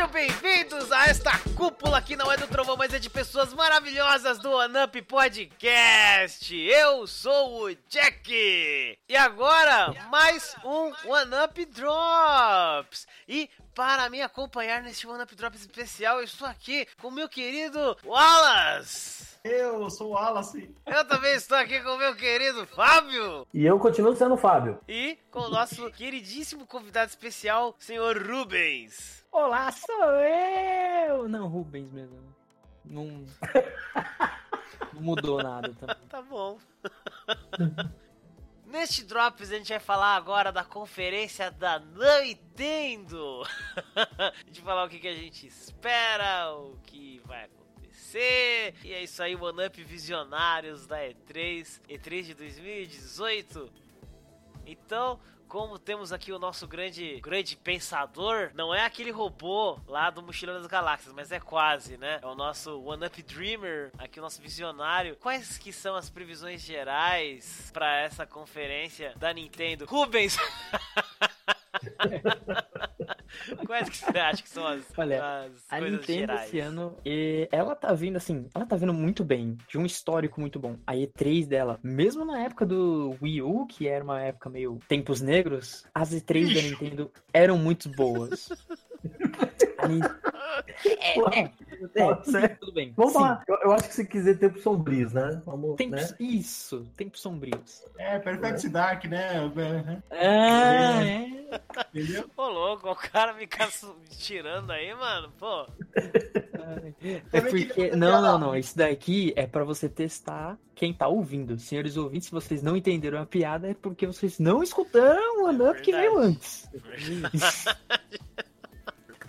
Sejam bem-vindos a esta cúpula que não é do trovão, mas é de pessoas maravilhosas do OneUp Podcast. Eu sou o Jack. E agora, mais um OneUp Drops. E para me acompanhar neste OneUp Drops especial, eu estou aqui com o meu querido Wallace. Eu sou o Wallace. Eu também estou aqui com o meu querido Fábio. E eu continuo sendo o Fábio. E com o nosso queridíssimo convidado especial, senhor Rubens. Olá, sou eu! Não, Rubens mesmo. Não, não mudou nada também. Tá bom. Neste Drops a gente vai falar agora da conferência da Nintendo. a gente vai falar o que, que a gente espera, o que vai acontecer. E é isso aí, One Up Visionários da E3, E3 de 2018. Então, como temos aqui o nosso grande, grande pensador, não é aquele robô lá do Mochila das Galáxias, mas é quase, né? É o nosso One Up Dreamer, aqui o nosso visionário. Quais que são as previsões gerais para essa conferência da Nintendo? Rubens! Quais que você acha que são as, Olha, as a coisas Nintendo gerais? esse ano, ela tá vindo assim, ela tá vindo muito bem, de um histórico muito bom. A E3 dela, mesmo na época do Wii U, que era uma época meio tempos negros, as E3 da Nintendo eram muito boas. A É, é, é, tudo bem. Vamos lá. Eu, eu acho que você quiser tempos sombrios, né? Vamos, Tempos, né? Isso, tempos sombrios. É, Perfect Dark, né? Ah, é. Entendeu? Ô, louco, o cara fica tirando aí, mano. Pô, É porque. Não, não, não. Isso daqui é pra você testar quem tá ouvindo. Senhores ouvintes, se vocês não entenderam a piada, é porque vocês não escutaram o One-Up que veio verdade. antes.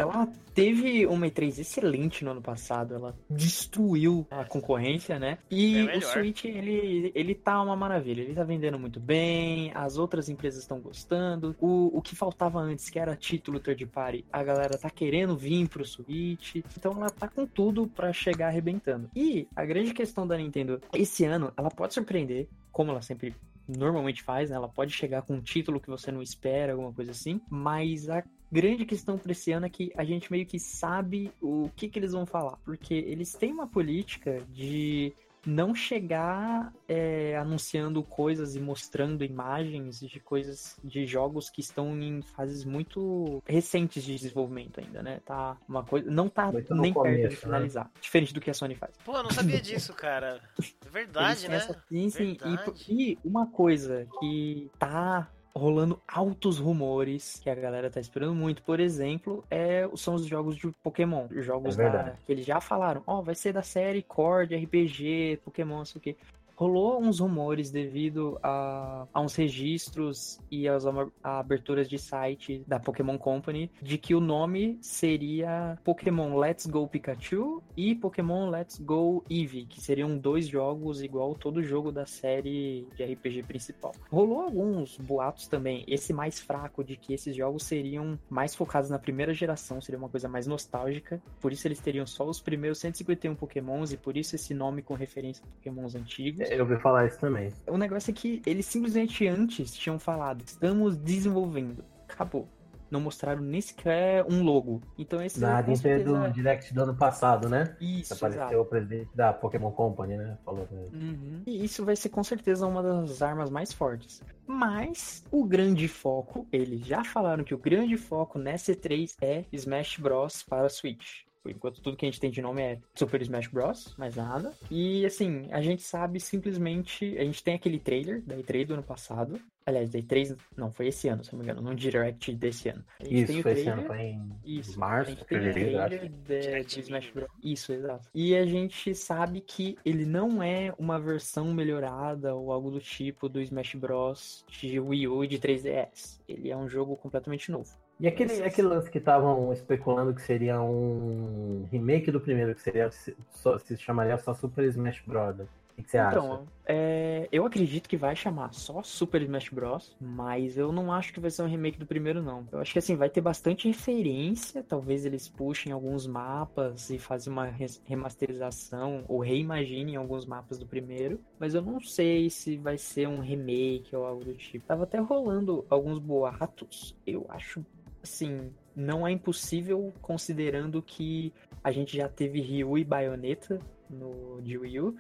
Ela teve uma E3 excelente no ano passado, ela destruiu a concorrência, né? É E melhor. o Switch, ele, ele tá uma maravilha, ele tá vendendo muito bem, as outras empresas estão gostando. O, o que faltava antes, que era título third party, a galera tá querendo vir pro Switch, então ela tá com tudo pra chegar arrebentando. E a grande questão da Nintendo, esse ano, ela pode surpreender, como ela sempre normalmente faz, né? Ela pode chegar com um título que você não espera, alguma coisa assim, mas a grande questão pra esse ano é que a gente meio que sabe o que, que eles vão falar. Porque eles têm uma política de não chegar é, anunciando coisas e mostrando imagens de coisas de jogos que estão em fases muito recentes de desenvolvimento ainda, né? Tá uma coisa, não tá nem perto começo, de né? finalizar, diferente do que a Sony faz. pô, eu não sabia disso, cara. É verdade, né? essa- sim, sim. E- Verdade. E, uma coisa que tá rolando altos rumores que a galera tá esperando muito, por exemplo, é, são os jogos de Pokémon. Os Jogos É da, que eles já falaram, ó, vai ser da série Core de RPG, Pokémon, não sei o quê. Rolou uns rumores devido a, a uns registros e às ama- a aberturas de site da Pokémon Company de que o nome seria Pokémon Let's Go Pikachu e Pokémon Let's Go Eevee, que seriam dois jogos igual todo jogo da série de RPG principal. Rolou alguns boatos também, esse mais fraco de que esses jogos seriam mais focados na primeira geração, seria uma coisa mais nostálgica, por isso eles teriam só os primeiros 151 Pokémons e por isso esse nome com referência a Pokémons antigos. Eu ouvi falar isso também. O negócio é que eles simplesmente antes tinham falado, estamos desenvolvendo. Acabou. Não mostraram nem sequer um logo. Então esse Na Nintendo certeza- Direct do ano passado, né? Isso, Apareceu exato. o presidente da Pokémon Company, né? Falou. Uhum. E isso vai ser com certeza uma das armas mais fortes. Mas o grande foco, eles já falaram que o grande foco nessa E3 é Smash Bros para Switch. Por enquanto, tudo que a gente tem de nome é Super Smash Bros, mais nada. E assim, a gente sabe simplesmente. A gente tem aquele trailer da E3 do ano passado. Aliás, da E3, não, foi esse ano, se não me engano, no Direct desse ano. A gente tem Isso, foi esse ano, foi em Isso, março, fevereiro, acho. de, Direct de Smash Mini. Bros. Isso, exato. E a gente sabe que ele não é uma versão melhorada ou algo do tipo do Smash Bros. de Wii U e de 3DS. Ele é um jogo completamente novo. E aquele, aquele lance que estavam especulando que seria um remake do primeiro, que seria só, se chamaria só Super Smash Bros. O que você acha? Então, é, eu acredito que vai chamar só Super Smash Bros, mas eu não acho que vai ser um remake do primeiro, não. Eu acho que assim, vai ter bastante referência, talvez eles puxem alguns mapas e fazem uma remasterização ou reimaginem alguns mapas do primeiro, mas eu não sei se vai ser um remake ou algo do tipo. Tava até rolando alguns boatos, eu acho assim, não é impossível considerando que a gente já teve Ryu e Bayonetta no de Wii U,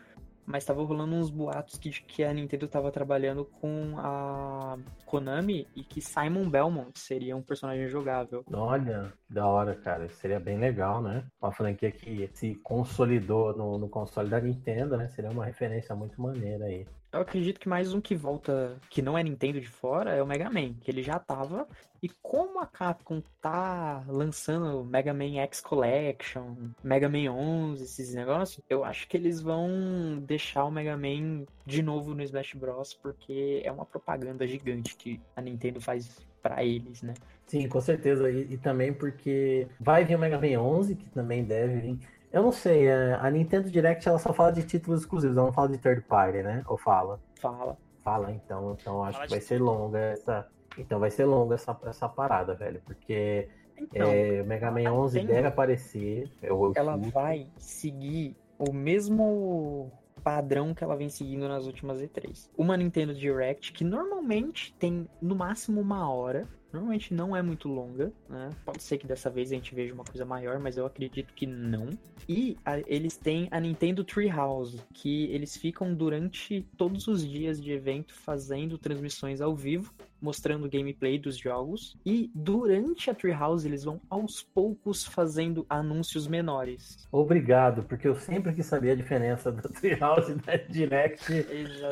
mas tava rolando uns boatos que, que a Nintendo tava trabalhando com a Konami e que Simon Belmont seria um personagem jogável. Olha, que da hora, cara. Seria bem legal, né? Uma franquia que se consolidou no, no console da Nintendo, né? Seria uma referência muito maneira aí. Eu acredito que mais um que volta, que não é Nintendo de fora, é o Mega Man, que ele já tava. E como a Capcom tá lançando Mega Man X Collection, Mega Man 11, esses negócios, eu acho que eles vão deixar o Mega Man de novo no Smash Bros, porque é uma propaganda gigante que a Nintendo faz pra eles, né? Sim, com certeza. E, e também porque vai vir o Mega Man 11, que também deve vir. Eu não sei, é, a Nintendo Direct ela só fala de títulos exclusivos, ela não fala de third party, né? Ou fala? Fala. Fala, então, então acho Fala que vai ser tudo. longa essa. Então vai ser longa essa, essa parada, velho. Porque Então, é, o Mega Man a 11 Nintendo, deve aparecer. Eu, eu ela vai seguir o mesmo padrão que ela vem seguindo nas últimas E3. Uma Nintendo Direct que normalmente tem no máximo uma hora. Normalmente não é muito longa, né? Pode ser que dessa vez a gente veja uma coisa maior, mas eu acredito que não. E a- eles têm a Nintendo Treehouse, que eles ficam durante todos os dias de evento fazendo transmissões ao vivo, mostrando gameplay dos jogos. E durante a Treehouse eles vão aos poucos fazendo anúncios menores. Obrigado, porque eu sempre quis saber a diferença da Treehouse e da Direct.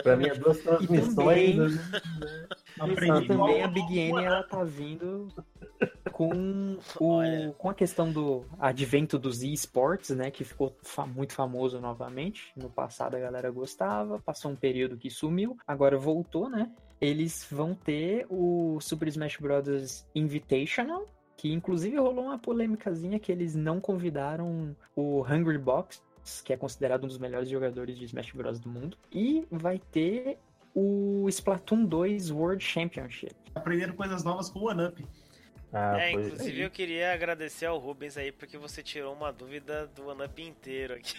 Pra mim, é duas transmissões. também- né? Aprendi E também a Big N ela tá vindo com o com a questão do advento dos esportes, né, que ficou fa- muito famoso novamente. No passado a galera gostava, passou um período que sumiu, agora voltou, né? Eles vão ter o Super Smash Bros Invitational, que inclusive rolou uma polêmicazinha que eles não convidaram o Hungry Box, que é considerado um dos melhores jogadores de Smash Bros do mundo, e vai ter o Splatoon 2 World Championship. Aprendendo coisas novas com o OneUp. Ah, é, inclusive eu queria agradecer ao Rubens aí, porque você tirou uma dúvida do OneUp inteiro aqui.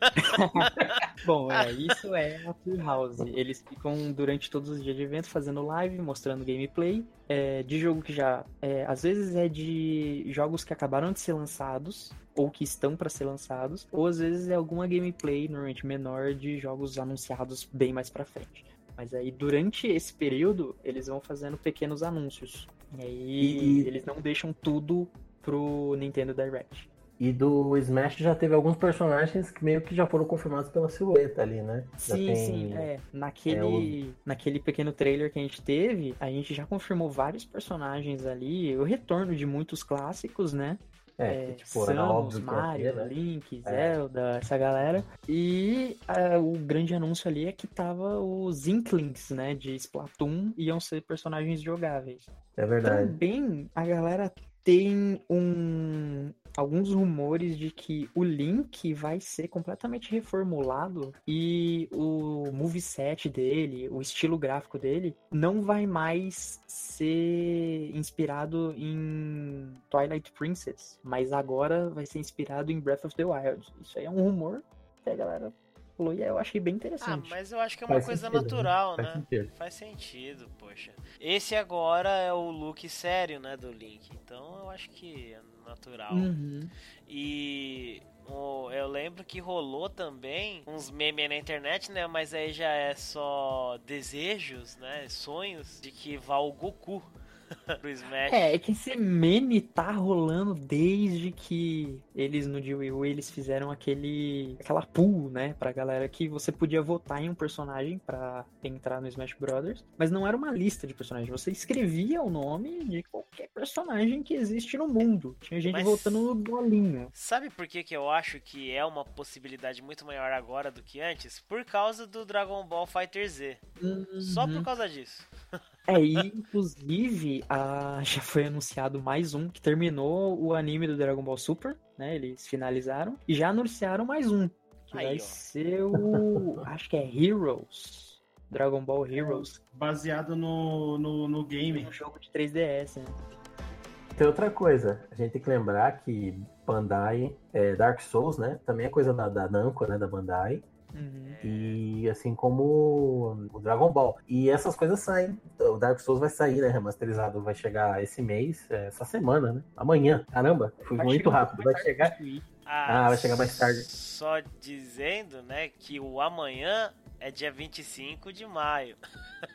Bom, é, isso é a Tour House. Eles ficam durante todos os dias de evento fazendo live, mostrando gameplay é, de jogo que já. é, às vezes é de jogos que acabaram de ser lançados, ou que estão para ser lançados, ou às vezes é alguma gameplay, normalmente menor, de jogos anunciados bem mais pra frente. Mas aí, durante esse período, eles vão fazendo pequenos anúncios. E aí, E- eles não deixam tudo pro Nintendo Direct. E do Smash já teve alguns personagens que meio que já foram confirmados pela silhueta ali, né? Já Sim, tem- sim, é. Naquele, naquele pequeno trailer que a gente teve, a gente já confirmou vários personagens ali, o retorno de muitos clássicos, né? É, É, que, tipo, Samus, óbvio Mario, né? Link, É. Zelda, essa galera. E ah, o grande anúncio ali é que tava os Inklings, né, de Splatoon, iam ser personagens jogáveis. É verdade. Também a galera tem um alguns rumores de que o Link vai ser completamente reformulado e o moveset dele, o estilo gráfico dele, não vai mais ser inspirado em Twilight Princess, mas agora vai ser inspirado em Breath of the Wild. Isso aí é um rumor que a galera falou e eu achei bem Ah, interessante. mas eu acho que é uma Faz coisa sentido, né? natural, Faz né? sentido. Faz sentido, poxa. Esse agora é o look sério, né, do Link. Então eu acho que é natural. Uhum. E o- eu lembro que rolou também uns memes na internet, né? Mas aí já é só desejos, né? Sonhos de que vá o Goku Smash. É, é que esse meme tá rolando desde que eles no de Wii U, eles fizeram aquele aquela pool, né, pra galera que você podia votar em um personagem pra entrar no Smash Brothers, mas não era uma lista de personagens, você escrevia o nome de qualquer personagem que existe no mundo. Tinha gente Mas- votando no bolinho. Sabe por que, que eu acho que é uma possibilidade muito maior agora do que antes? Por causa do Dragon Ball Fighter Z. Só por Uhum. causa disso. É, e inclusive a... já foi anunciado mais um que terminou o anime do Dragon Ball Super, né? Eles finalizaram e já anunciaram mais um que Aí, vai ó. ser o acho que é Heroes, Dragon Ball Heroes, Baseado no, no, no game. um jogo de 3DS, né? Tem outra coisa, a gente tem que lembrar que Bandai, é, Dark Souls, né? Também é coisa da, da Namco, né? Da Bandai. Uhum. E assim como o Dragon Ball. E essas coisas saem. O Dark Souls vai sair, né? Remasterizado. Vai chegar esse mês, é, essa semana, né? Amanhã. Caramba, foi Vai muito rápido. Vai chegar. Switch. Ah, vai chegar mais tarde. Só dizendo, né, que o amanhã é dia 25 de maio.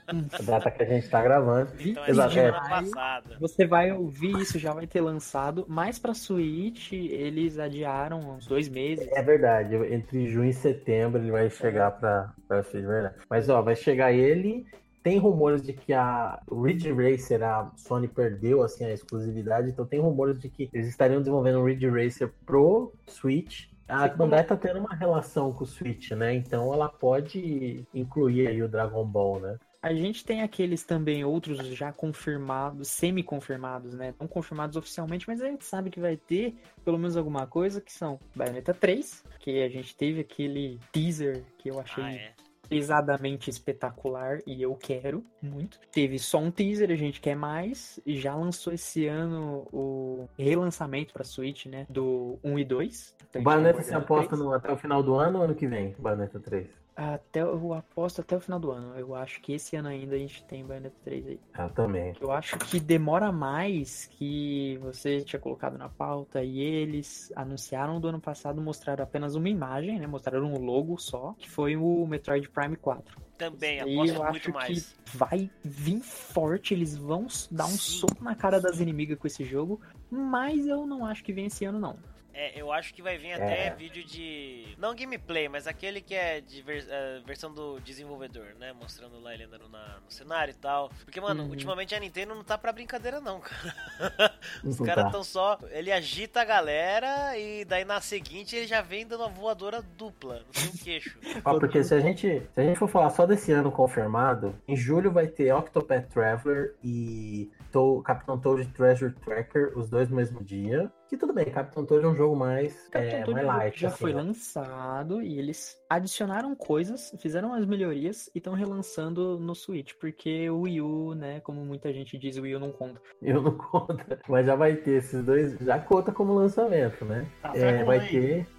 A data que a gente tá gravando. Então é semana é. passada. Você vai ouvir isso, já vai ter lançado. Mas pra Switch, eles adiaram uns dois meses. É verdade, entre junho e setembro ele vai chegar pra, pra ser de verdade. Mas ó, vai chegar ele. Tem rumores de que a Ridge Racer, a Sony perdeu assim a exclusividade, então tem rumores de que eles estariam desenvolvendo um Ridge Racer pro Switch. A. Bandai tá tendo uma relação com o Switch, né? Então ela pode incluir aí o Dragon Ball, né? A gente tem aqueles também outros já confirmados, semi-confirmados, né? Não confirmados oficialmente, mas a gente sabe que vai ter pelo menos alguma coisa, que são Bayonetta 3, que a gente teve aquele teaser que eu achei Ah, é. Pesadamente espetacular e eu quero muito. Teve só um teaser, a gente quer mais. E já lançou esse ano o relançamento pra Switch, né? Do 1 e 2. Então, Bayonetta se aposta 3. no, até o final do ano ou ano que vem? Bayonetta 3. Até, eu aposto até o final do ano. Eu acho que esse ano ainda a gente tem Bayonetta 3 aí. Eu também. Eu acho que demora mais que você tinha colocado na pauta e eles anunciaram do ano passado, mostraram apenas uma imagem, né? Mostraram um logo só, que foi o Metroid Prime 4. Também, E aposto eu muito acho mais. que vai vir forte, eles vão dar um Sim. soco na cara das inimigas com esse jogo, mas eu não acho que vem esse ano não. É, eu acho que vai vir até É. vídeo de. Não gameplay, mas aquele que é de vers- eh, versão do desenvolvedor, né? Mostrando lá ele andando na- no cenário e tal. Porque, mano, Uhum. ultimamente a Nintendo não tá pra brincadeira, não, cara. Os Não caras tá. tão só. Ele agita a galera e daí na seguinte ele já vem dando uma voadora dupla no seu queixo. Ó, porque se a, gente, se a gente for falar só desse ano confirmado, em julho vai ter Octopath Traveler e To- Capitão Toad Treasure Tracker, os dois no mesmo dia. Que tudo bem, Capitão Toad é um jogo mais, Capitão é, Toad mais light. já assim, foi né? lançado e eles adicionaram coisas, fizeram as melhorias e estão relançando no Switch, porque o Wii U, né, como muita gente diz, o Wii U não conta. Eu não conta, mas já vai ter esses dois, já conta como lançamento, né? Café É, com vai leite.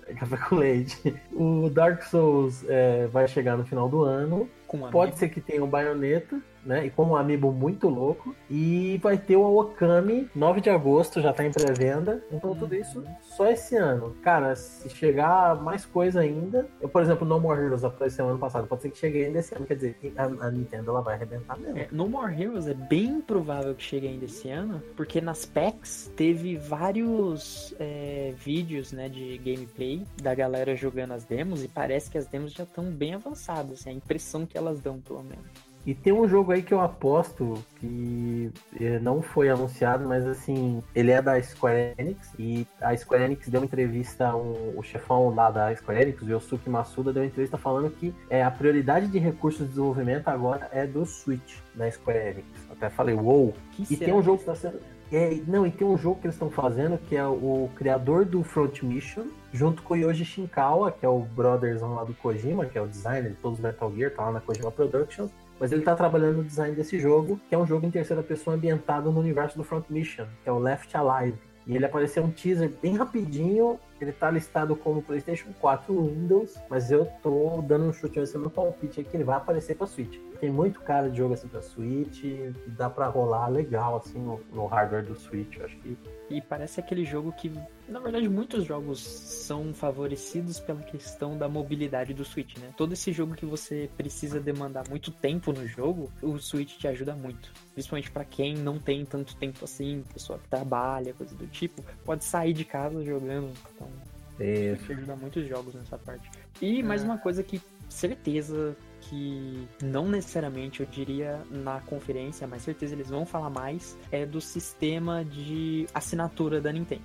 ter Café com Leite. O Dark Souls é, vai chegar no final do ano. Com um Pode ser que tenha o Bayonetta, né? E como um amiibo muito louco. E vai ter o Okami, 9 de agosto, já tá em pré-venda. Então tudo isso só esse ano. Cara, se chegar mais coisa ainda. Eu, por exemplo, No More Heroes apareceu ano passado. Pode ser que chegue ainda esse ano. Quer dizer, a, a Nintendo ela vai arrebentar mesmo. É, no More Heroes é bem provável que chegue ainda esse ano, porque nas packs teve vários é, vídeos né, de gameplay da galera jogando as demos e parece que as demos já estão bem avançadas, assim, a impressão que elas dão, pelo menos. E tem um jogo aí que eu aposto que eh, não foi anunciado, mas assim, ele é da Square Enix e a Square Enix deu uma entrevista, um- o chefão lá da Square Enix, o Yosuke Masuda, deu uma entrevista falando que é, a prioridade de recursos de desenvolvimento agora é do Switch da Square Enix. Até falei, uou! Que E será tem um jogo que está sendo. É, não, e tem um jogo que eles estão fazendo que é o criador do Front Mission, junto com o Yoji Shinkawa, que é o brotherzão lá do Kojima, que é o designer de todos os Metal Gear, tá lá na Kojima Productions. Mas ele tá trabalhando no design desse jogo, que é um jogo em terceira pessoa ambientado no universo do Front Mission, que é o Left Alive. E ele apareceu um teaser bem rapidinho. Ele tá listado como PlayStation 4 Windows, mas eu tô dando um chute assim no palpite aí que ele vai aparecer pra Switch. Tem muito cara de jogo assim pra Switch, dá pra rolar legal assim no, no hardware do Switch. Eu acho que E parece aquele jogo que, na verdade, muitos jogos são favorecidos pela questão da mobilidade do Switch, né? Todo esse jogo que você precisa demandar muito tempo no jogo, o Switch te ajuda muito. Principalmente pra quem não tem tanto tempo assim, pessoa que trabalha, coisa do tipo, pode sair de casa jogando. Então, é, te ajuda muitos jogos nessa parte. E mais É. uma coisa que, certeza que não necessariamente eu diria na conferência, mas certeza eles vão falar mais, é do sistema de assinatura da Nintendo.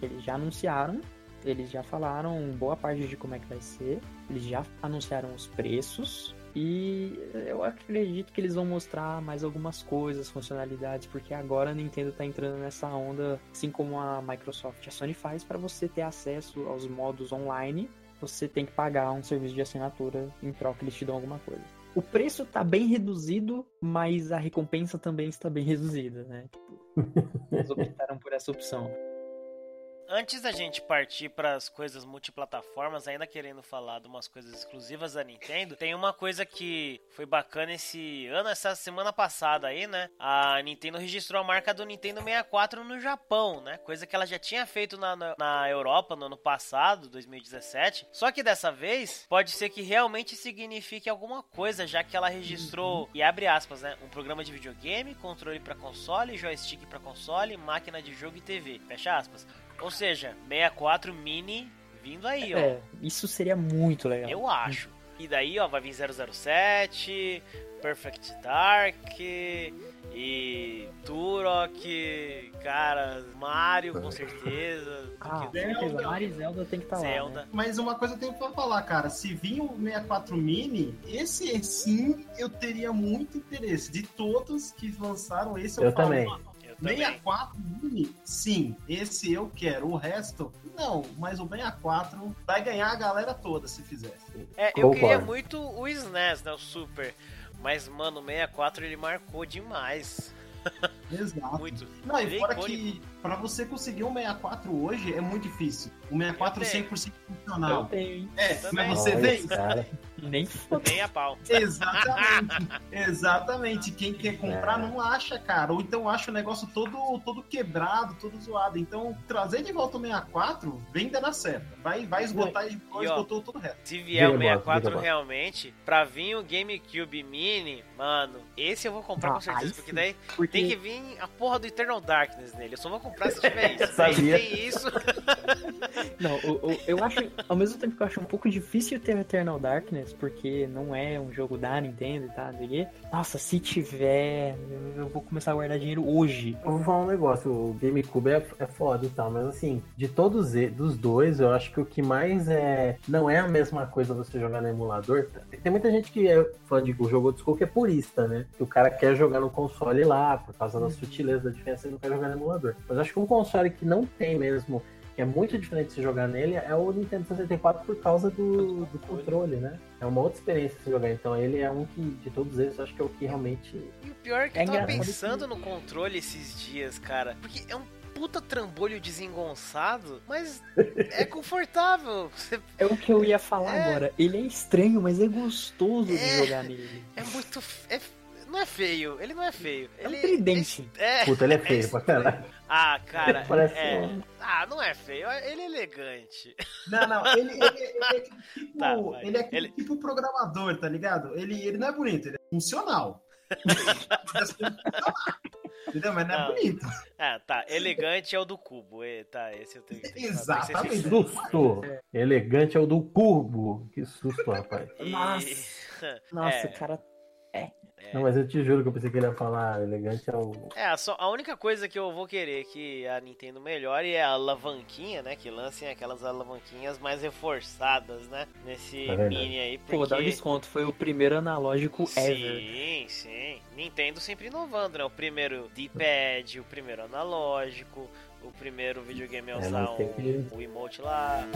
Eles já anunciaram, eles já falaram boa parte de como é que vai ser, eles já anunciaram os preços. E eu acredito que eles vão mostrar mais algumas coisas, funcionalidades, porque agora a Nintendo tá entrando nessa onda, assim como a Microsoft a Sony faz, para você ter acesso aos modos online, você tem que pagar um serviço de assinatura em troca eles te dão alguma coisa. O preço tá bem reduzido, mas a recompensa também está bem reduzida, né? Tipo, eles optaram por essa opção. Antes da gente partir para as coisas multiplataformas, ainda querendo falar de umas coisas exclusivas da Nintendo, tem uma coisa que foi bacana esse ano, essa semana passada aí, né? A Nintendo registrou a marca do Nintendo 64 no Japão, né? Coisa que ela já tinha feito na, na, na Europa no ano passado, 2017. Só que dessa vez, pode ser que realmente signifique alguma coisa, já que ela registrou, e abre aspas, né? Um programa de videogame, controle para console, joystick para console, máquina de jogo e TV. Fecha aspas. Ou seja, 64 mini vindo aí, ó. É, isso seria muito legal. Eu acho. E daí, ó, vai vir 007, Perfect Dark e Turok, cara, Mario com certeza. Ah, porque- com certeza. Zelda. Mario e Zelda tem que estar lá. Zelda. Né? Mas uma coisa eu tenho pra falar, cara. Se vir o 64 Mini, esse sim eu teria muito interesse. De todos que lançaram, esse eu, Eu falo, também. "Mano, Eu também. 64 Mini, sim, esse eu quero. O resto, não. Mas o 64 vai ganhar a galera toda se fizer. É, eu Concordo. queria muito o SNES, né, o Super. Mas, mano, o 64 ele marcou demais. Exato. Muito. Não, e é fora icônico. que pra você conseguir um 64 hoje é muito difícil. O 64 Eu tenho. 100% Eu funcional. tenho, hein? É, também. mas você Olha vê cara. Nem. Nem a pau. Exatamente. Exatamente. Quem quer comprar É. não acha, cara. Ou então acha o negócio todo, todo quebrado, todo zoado. Então, trazer de volta o 64, vem dar certo. Vai, vai esgotar e esgotou todo o resto. Se vier o Diga, Bob, 64 diga, Bob. realmente, pra vir o GameCube Mini, mano, esse eu vou comprar Ah, com certeza. Porque daí Porque tem que vir a porra do Eternal Darkness nele. Eu só vou comprar se tiver isso. Eu sabia. Tem isso, Não, o- eu acho, ao mesmo tempo que eu acho um pouco difícil ter Eternal Darkness, porque não é um jogo da Nintendo e tal, não sei o quê. Nossa, se tiver, eu- eu vou começar a guardar dinheiro hoje. Eu vou falar um negócio, o GameCube é, é foda e tal, mas assim, de todos dos dois, eu acho que o que mais é. Não é a mesma coisa você jogar no emulador. tá? Tem muita gente que é fã de jogo old school que é purista, né? Que o cara quer jogar no console lá, por causa da sutileza da diferença, ele não quer jogar no emulador. Mas acho que um console que não tem mesmo. Que é muito diferente de se jogar nele, é o Nintendo 64 por causa do, do controle, né? É uma outra experiência se jogar. Então ele é um que, de todos eles, acho que é o que realmente E o pior é que É eu tava pensando no controle esses dias, cara. Porque é um puta trambolho desengonçado, mas é confortável. Você- É o que eu ia falar É. agora. Ele é estranho, mas é gostoso de É. jogar nele. É muito. é não é feio, ele não é feio. É um Ele tridente. É. Puta, ele é feio pra caralho. Ah, cara. Parece é. um- Ah, não é feio, ele é elegante. Não, não, ele, ele- ele é tipo. Tá, ele é Ele- tipo programador, tá ligado? Ele, ele não é bonito, ele é funcional. Entendeu? Mas não é Não. bonito. Ah, tá. Elegante é o do cubo. E, tá, esse eu tenho que falar, Exatamente. Susto! Elegante é o do curvo. Que susto, rapaz. E- Nossa. Nossa, É. cara. Não, mas eu te juro que eu pensei que ele ia falar elegante é o. É, a só, a única coisa que eu vou querer que a Nintendo melhore é a alavanquinha, né? Que lancem aquelas alavanquinhas mais reforçadas, né? Nesse É mini aí. Porque... Pô, dá um desconto. Foi o primeiro analógico ever. Sim, sim. Nintendo sempre inovando, né? O primeiro D-pad, o primeiro analógico, o primeiro videogame a É, usar o, o emote lá.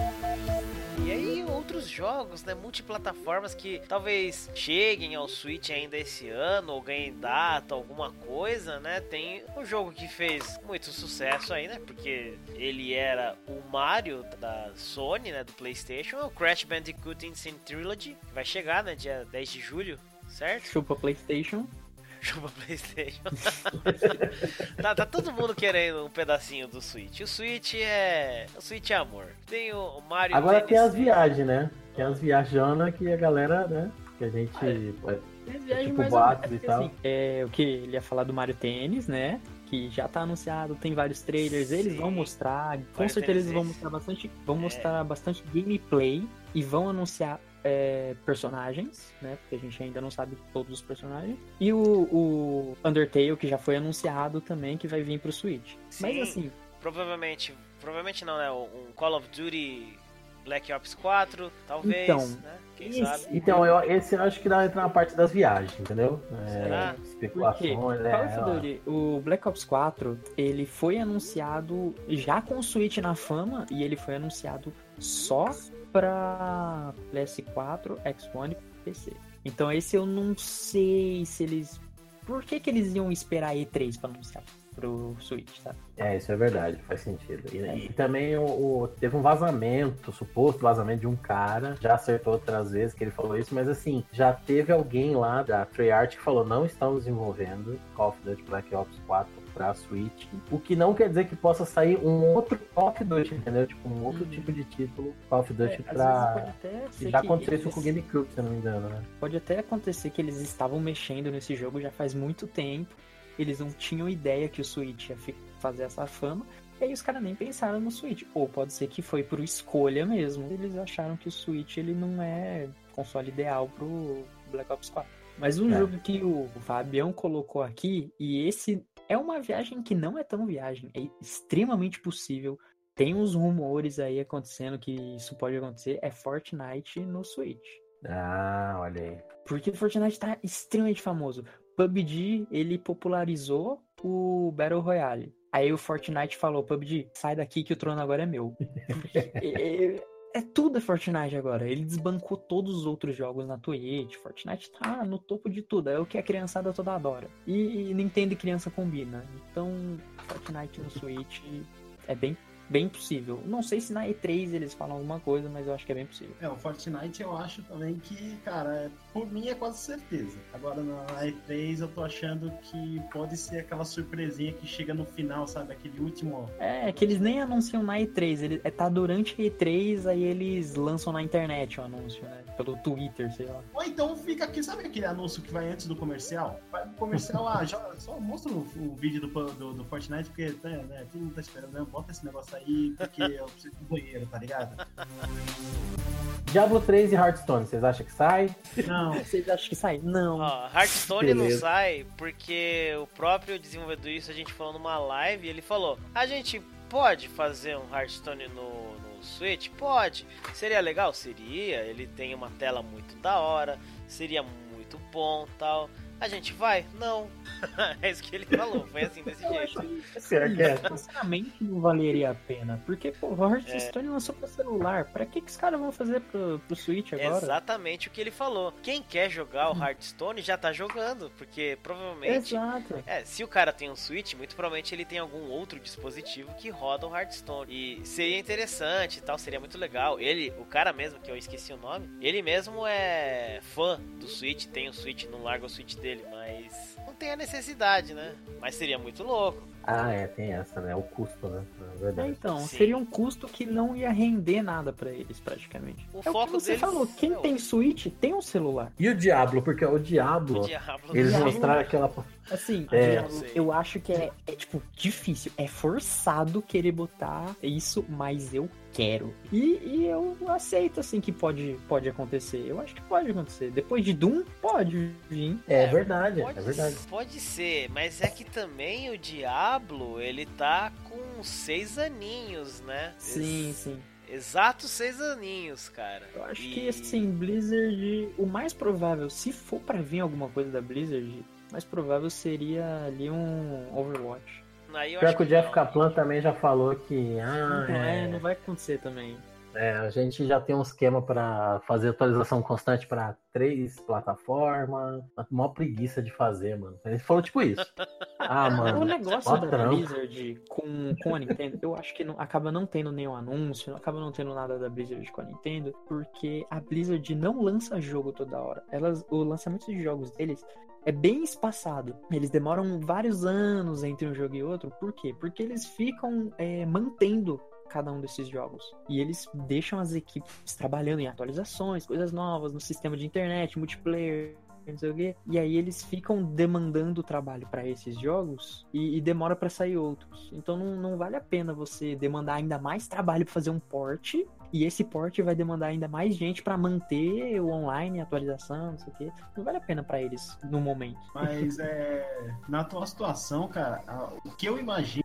E aí, outros jogos, né? Multiplataformas que talvez cheguem ao Switch ainda esse ano, ou ganhem data, alguma coisa, né? Tem um jogo que fez muito sucesso aí, né? Porque ele era o Mario da Sony, né? Do PlayStation, é o Crash Bandicoot Insane Trilogy, que vai chegar, né? Dia 10 de julho, certo? Chupa PlayStation. Chupa PlayStation. tá, tá todo mundo querendo um pedacinho do Switch. O Switch é. O Switch é amor. Tem o Mario Agora tem as viagens, né? Tem as viajanas que a galera, né? Que a gente. É viagem tipo mais ou boatos menos, e porque, tal. assim, é o que ele ia falar do Mario Tênis, né? Que já tá anunciado, tem vários trailers, eles Sim. vão mostrar, com Mario certeza eles vão mostrar bastante, vão É. mostrar bastante gameplay e vão anunciar é, personagens, né? Porque a gente ainda não sabe todos os personagens. E o, o Undertale, que já foi anunciado também, que vai vir pro Switch. Mas Sim. assim, Provavelmente. Provavelmente não, né? Um Call of Duty Black Ops 4, talvez, Então, né? Quem esse- sabe? Então, eu, esse eu acho que dá entrar na parte das viagens, entendeu? É, Será? Porque especulações, né? Call of ó. Duty, o Black Ops 4, ele foi anunciado já com o Switch na fama e ele foi anunciado só pra PS4, X1 e PC. Então esse eu não sei se eles... Por que que eles iam esperar E3 pra anunciar? pro Switch, sabe? É, isso é verdade, faz sentido. E, e também o, o- teve um vazamento, suposto vazamento de um cara, já acertou outras vezes que ele falou isso, mas assim, já teve alguém lá da Treyarch que falou, não estamos desenvolvendo Call of Duty Black Ops 4 pra Switch, o que não quer dizer que possa sair um outro Call of Duty, entendeu? Tipo, um outro Uhum. tipo de título Call of Duty É, pra... pode até ser Já que aconteceu eles- isso com o GameCube, se eu não me engano, né? Pode até acontecer que eles estavam mexendo nesse jogo já faz muito tempo. Eles não tinham ideia que o Switch ia fazer essa fama. E aí os caras nem pensaram no Switch. Ou pode ser que foi por escolha mesmo. Eles acharam que o Switch ele não é console ideal pro Black Ops 4. Mas um É. jogo que o Fabião colocou aqui, e esse é uma viagem que não é tão viagem, é extremamente possível. Tem uns rumores aí acontecendo que isso pode acontecer, é Fortnite no Switch. Ah, olha aí. Porque Fortnite tá extremamente famoso. PUBG, ele popularizou o Battle Royale. Aí o Fortnite falou, PUBG, sai daqui que o trono agora é meu. é, tudo é Fortnite agora. Ele desbancou todos os outros jogos na Twitch. Fortnite tá no topo de tudo. É o que a criançada toda adora. E, e Nintendo e criança combina. Então, Fortnite no Switch é bem, bem possível. Não sei se na E3 eles falam alguma coisa, mas eu acho que é bem possível. É, o Fortnite eu acho também que, cara, é- por mim é quase certeza. Agora na E3 eu tô achando que pode ser aquela surpresinha que chega no final, sabe? Aquele último. É, que eles nem anunciam na E3, ele é, tá durante a E3, aí eles lançam na internet o anúncio, né? Pelo Twitter, sei lá. Ou então fica aqui, sabe aquele anúncio que vai antes do comercial? Vai pro comercial, ah, já, só mostra o, o vídeo do, do, do Fortnite, porque né, né, todo mundo tá esperando, né? Bota esse negócio aí, porque eu preciso do banheiro, tá ligado? Diablo 3 e Hearthstone, vocês acham que sai? Não, Vocês acham que sai? Não. Ó, Hearthstone não Beleza. sai porque o próprio desenvolvedor, isso a gente falou numa live, ele falou: a gente pode fazer um Hearthstone no, no Switch? Pode. Seria legal? Seria. Ele tem uma tela muito da hora, seria muito bom tal. A gente vai? Não. é isso que ele falou, foi assim desse Eu jeito. é? sinceramente não valeria a pena. Porque, pô, o Hearthstone lançou pra celular. Pra que, que os caras vão fazer pro, pro Switch agora? Exatamente o que ele falou. Quem quer jogar o Hearthstone já tá jogando, porque provavelmente Exato. É, se o cara tem um Switch, muito provavelmente ele tem algum outro dispositivo que roda o Hearthstone. E seria interessante e tal, seria muito legal. Ele, o cara mesmo, que eu esqueci o nome, ele mesmo é fã do Switch, tem o Switch, não larga o Switch dele, mas não tem a necessidade, né? Mas seria muito louco. Ah, é, tem essa, né? O custo, né? É É, verdade. então, Sim. seria um custo que não ia render nada pra eles, praticamente. O é o foco que você deles falou, quem é tem Switch tem um celular. E o Diablo, porque o Diablo, O Diablo. eles Diablo- mostraram aquela. Assim, É. Eu acho que é, é, tipo, difícil. É forçado querer botar isso, mas eu quero. E, e eu aceito, assim, que pode, pode acontecer. Eu acho que pode acontecer. Depois de Doom, pode vir. É, É, verdade, Pode, é verdade. pode ser, mas é que também o Diablo, ele tá com seis aninhos, né? Sim, Ex- sim. Exatos seis aninhos, cara. Eu acho E- que, assim, Blizzard... O mais provável, se for pra vir alguma coisa da Blizzard, o mais provável seria ali um Overwatch. Aí Pior que o Jeff. Kaplan também já falou que. Ah, não, é, não vai acontecer também. é, a gente já tem um esquema pra fazer atualização constante pra três plataformas. Mó preguiça de fazer, mano. Ele falou tipo isso. Ah, mano. o negócio da. Blizzard com, com a Nintendo, eu acho que não, acaba não tendo nenhum anúncio, acaba não tendo nada da Blizzard com a Nintendo, porque a Blizzard não lança jogo toda hora. Elas, o lançamento de jogos deles é bem espaçado. Eles demoram vários anos entre um jogo e outro. Por quê? Porque eles ficam é, mantendo cada um desses jogos. E eles deixam as equipes trabalhando em atualizações, coisas novas no sistema de internet, multiplayer, não sei o quê. E aí eles ficam demandando trabalho para esses jogos e, e demora para sair outros. Então não, não vale a pena você demandar ainda mais trabalho para fazer um port e esse port vai demandar ainda mais gente para manter o online, atualização, não sei o quê. Não vale a pena para eles no momento. mas é. Na atual situação, cara, o que eu imagino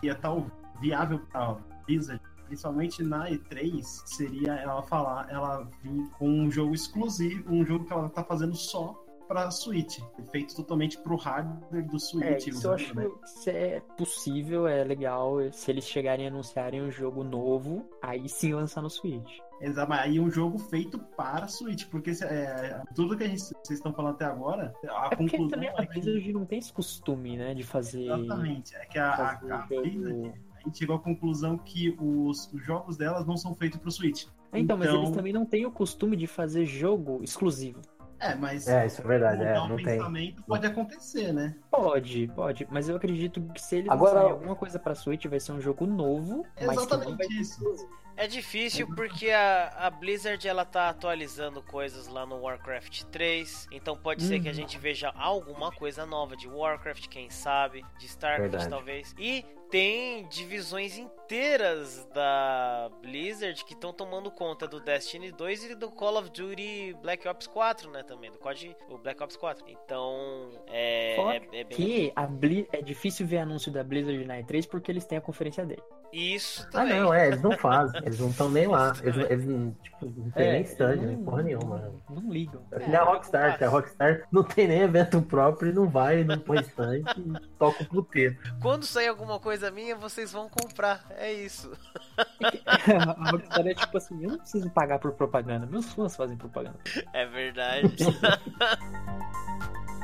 que ia estar viável pra Blizzard, principalmente na E3, seria ela falar, ela vir com um jogo exclusivo, um jogo que ela tá fazendo só pra Switch, feito totalmente pro hardware do Switch. É, isso eu acho né? que se é possível, é legal se eles chegarem a anunciarem um jogo novo, aí sim lançar no Switch. Exato, mas aí um jogo feito para Switch, porque é, tudo que a gente, vocês estão falando até agora, a É porque conclusão também é a que, Blizzard não tem esse costume, né, de fazer. exatamente, é que a, a, fazer a jogo- Blizzard, a gente chegou à conclusão que os, os jogos delas não são feitos para o Switch. Então, mas Então- eles também não têm o costume de fazer jogo exclusivo. É, mas É, isso é verdade, é, não tem. pensamento pode acontecer, né? Pode, pode, mas eu acredito que se eles Agora- lançarem alguma coisa pra Switch, vai ser um jogo novo, mas que não vai Exatamente isso. É difícil porque a, a Blizzard ela tá atualizando coisas lá no Warcraft 3, então pode ser que a Uhum. gente veja alguma coisa nova de Warcraft, quem sabe, de StarCraft Verdade. talvez. E tem divisões inteiras da Blizzard que estão tomando conta do Destiny 2 e do Call of Duty Black Ops 4, né, também, do COD, o Black Ops 4. Então, é, é, é bem Que a Bli é difícil ver anúncio da Blizzard na E3 porque eles têm a conferência dele. Isso Ah, também. não, é, eles não fazem, eles não estão nem lá. Eles, eles não, tipo, não tem nem stand, não- nem porra nenhuma. Não, não ligam. É É, a não Rockstar, que a. Rockstar não tem nem evento próprio e não vai, não põe stand e toca o puteiro. Quando sair alguma coisa minha, vocês vão comprar. É isso. a Rockstar é tipo assim, eu não preciso pagar por propaganda, meus fãs fazem propaganda. É verdade.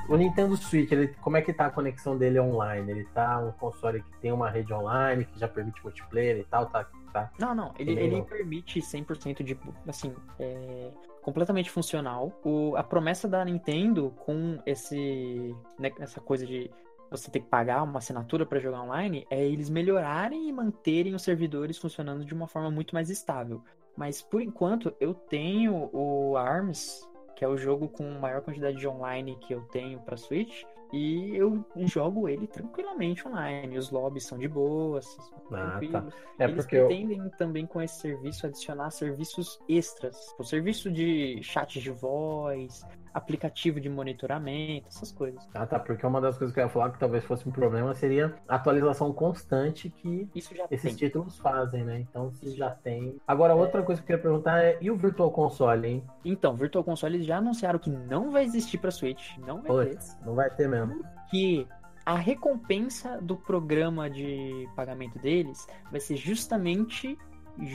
O Nintendo Switch, ele, como é que tá a conexão dele online? Ele tá um console que tem uma rede online, que já permite multiplayer e tal, tá? tá. Não, não, ele, ele não. permite 100% de, assim, é, completamente funcional. O, a promessa da Nintendo com esse, né, essa coisa de você ter que pagar uma assinatura para jogar online é eles melhorarem e manterem os servidores funcionando de uma forma muito mais estável. Mas por enquanto eu tenho o ARMS, que é o jogo com maior quantidade de online que eu tenho para Switch, e eu jogo ele tranquilamente online. Os lobbies são de boas, Ah, tá. É Eles porque eu, pretendem também com esse serviço adicionar serviços extras. O serviço de chat de voz, aplicativo de monitoramento, essas coisas. ah, tá, porque uma das coisas que eu ia falar que talvez fosse um problema seria a atualização constante que Isso já esses tem. títulos fazem, né? Então, se já tem. Agora, outra coisa que eu queria perguntar é: e o Virtual Console, hein? Então, Virtual Console eles já anunciaram que não vai existir para Switch, não vai ter, Putz, não vai ter mesmo. que a recompensa do programa de pagamento deles vai ser justamente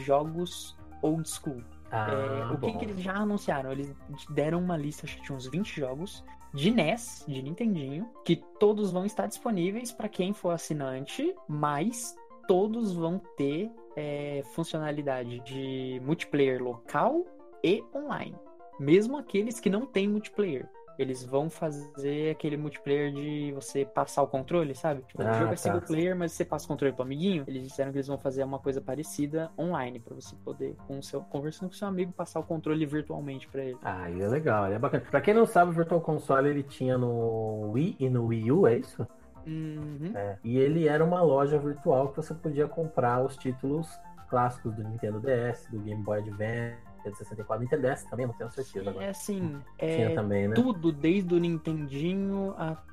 jogos old school. Ah, É, o que, que eles já anunciaram? Eles deram uma lista, acho que tinha uns 20 jogos de NES, de Nintendinho, que todos vão estar disponíveis para quem for assinante, mas todos vão ter é, funcionalidade de multiplayer local e online. Mesmo aqueles que não têm multiplayer. Eles vão fazer aquele multiplayer de você passar o controle, sabe? Tipo, Ah, o jogo é tá. single player, mas você passa o controle pro amiguinho. Eles disseram que eles vão fazer uma coisa parecida online, pra você poder, com o seu, conversando com seu amigo, passar o controle virtualmente pra ele. Ah, ele é legal, ele é bacana. Pra quem não sabe, o Virtual Console ele tinha no Wii e no Wii U, é isso? Uhum. É. E ele era uma loja virtual que você podia comprar os títulos clássicos do Nintendo DS, do Game Boy Advance, do 64, Nintendo DS também, não tenho certeza agora. É assim, Tinha é também, né? tudo desde o Nintendinho até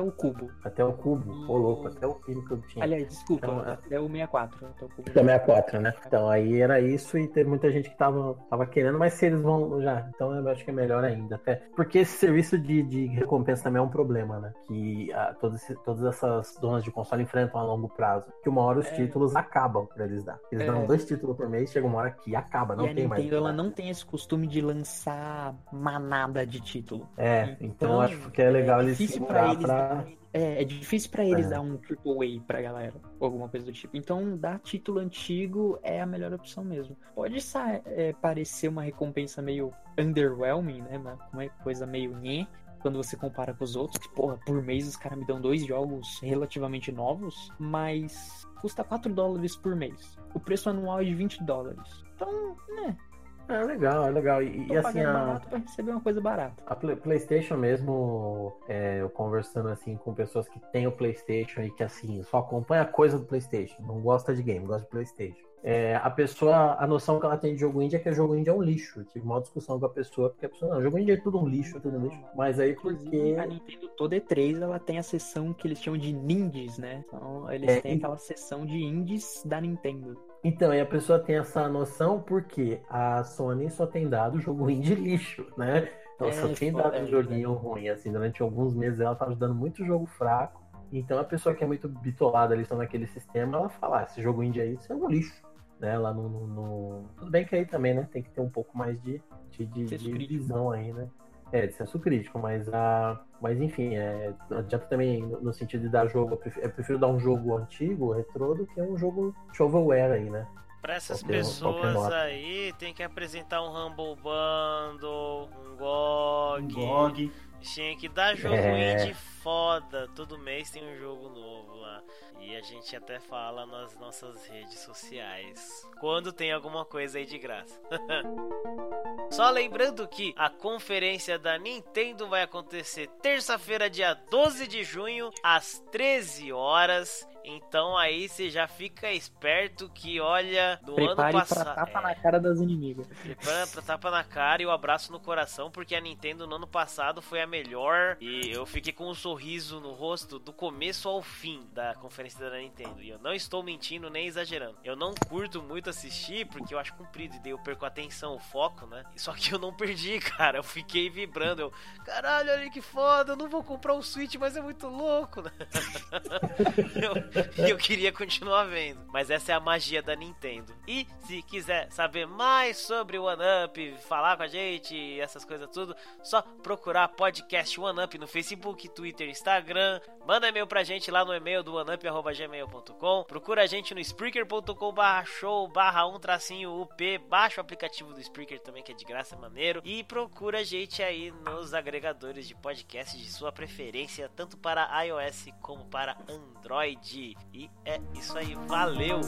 o Cubo. Até o Cubo, ô louco, até o Pino que eu tinha. Aliás, desculpa, Então, é- até o 64. Até o Cubo. Até o 64, né? Então aí era isso e teve muita gente que tava, tava querendo, mas se eles vão já, então eu acho que é melhor ainda. Até porque esse serviço de, de recompensa também é um problema, né? Que ah, todos todas essas donas de console enfrentam a longo prazo. Que uma hora os É. títulos acabam pra eles dar. Eles É. dão dois títulos por mês, chega uma hora que acaba, não e a tem Nintendo mais. ela não tem esse costume de lançar manada de título. É, então, Então, acho que é legal é eles difícil pra segurar pra. É, é difícil pra eles É. dar um AAA pra galera, ou alguma coisa do tipo. Então, dar título antigo é a melhor opção mesmo. Pode é, parecer uma recompensa meio underwhelming, né? Uma uma coisa meio nhé, quando você compara com os outros. Que, porra, por mês os caras me dão dois jogos relativamente novos, mas custa 4 dólares por mês. O preço anual é de 20 dólares. Então, né? É legal, é legal. E, Tô e assim, a, barato pra receber uma coisa barata. A Play- PlayStation mesmo, é, eu conversando assim com pessoas que têm o PlayStation e que assim só acompanha coisa do PlayStation, não gosta de game, gosta de PlayStation. É, a pessoa, a noção que ela tem de jogo indie é que o jogo indie é um lixo. Eu tive uma discussão com a pessoa, porque a pessoa, não, jogo indie é tudo um lixo, tudo um lixo. Mas aí porque. a Nintendo toda E3 ela tem a seção que eles chamam de Nindies, né? Então, eles É, têm e- aquela seção de indies da Nintendo. Então, e a pessoa tem essa noção porque a Sony só tem dado jogo indie lixo, né? Então É, só tem foda, dado é um joguinho ruim, assim, durante alguns meses ela tá dando muito jogo fraco. Então a pessoa que é muito bitolada ali só naquele sistema, ela fala, ah, esse jogo indie aí, isso é um lixo. né? Lá no, no, no, Tudo bem que aí também, né? Tem que ter um pouco mais de, de, de, de visão aí, né? É, de senso crítico, mas a. Mas enfim, é, não adianta também no sentido de dar jogo. Eu prefiro, eu prefiro dar um jogo antigo, retrô, do que um jogo shovelware aí, né? Pra essas qualquer, pessoas qualquer aí, tem que apresentar um Humble Bundle, um GOG. Um GOG. Tinha que dar jogo é... indie foda. Todo mês tem um jogo novo lá. E a gente até fala nas nossas redes sociais. Quando tem alguma coisa aí de graça. Só lembrando que a conferência da Nintendo vai acontecer terça-feira, dia 12 de junho, às 13 horas. Então aí você já fica esperto que olha do Prepare ano passado. Pra tapa é, na cara das inimigas. Prepara pra tapa na cara e o abraço no coração, porque a Nintendo no ano passado foi a melhor. E eu fiquei com um sorriso no rosto do começo ao fim da conferência da Nintendo. E eu não estou mentindo nem exagerando. Eu não curto muito assistir porque eu acho comprido e daí eu perco a atenção, o foco, né? Só que eu não perdi, cara. Eu fiquei vibrando. Eu, caralho, olha que foda. Eu não vou comprar um Switch, mas é muito louco, né? eu, eu queria continuar vendo. Mas essa é a magia da Nintendo. E se quiser saber mais sobre o One Up, falar com a gente, essas coisas tudo, só procurar podcast One Up no Facebook, Twitter, Instagram. Manda e-mail pra gente lá no e-mail do oneup.gmail.com. Procura a gente no spreaker.com barra show barra um tracinho UP. Baixa o aplicativo do Spreaker também, que é de graça, maneiro. E procura a gente aí nos agregadores de podcast de sua preferência, tanto para iOS como para Android. E é isso aí, valeu!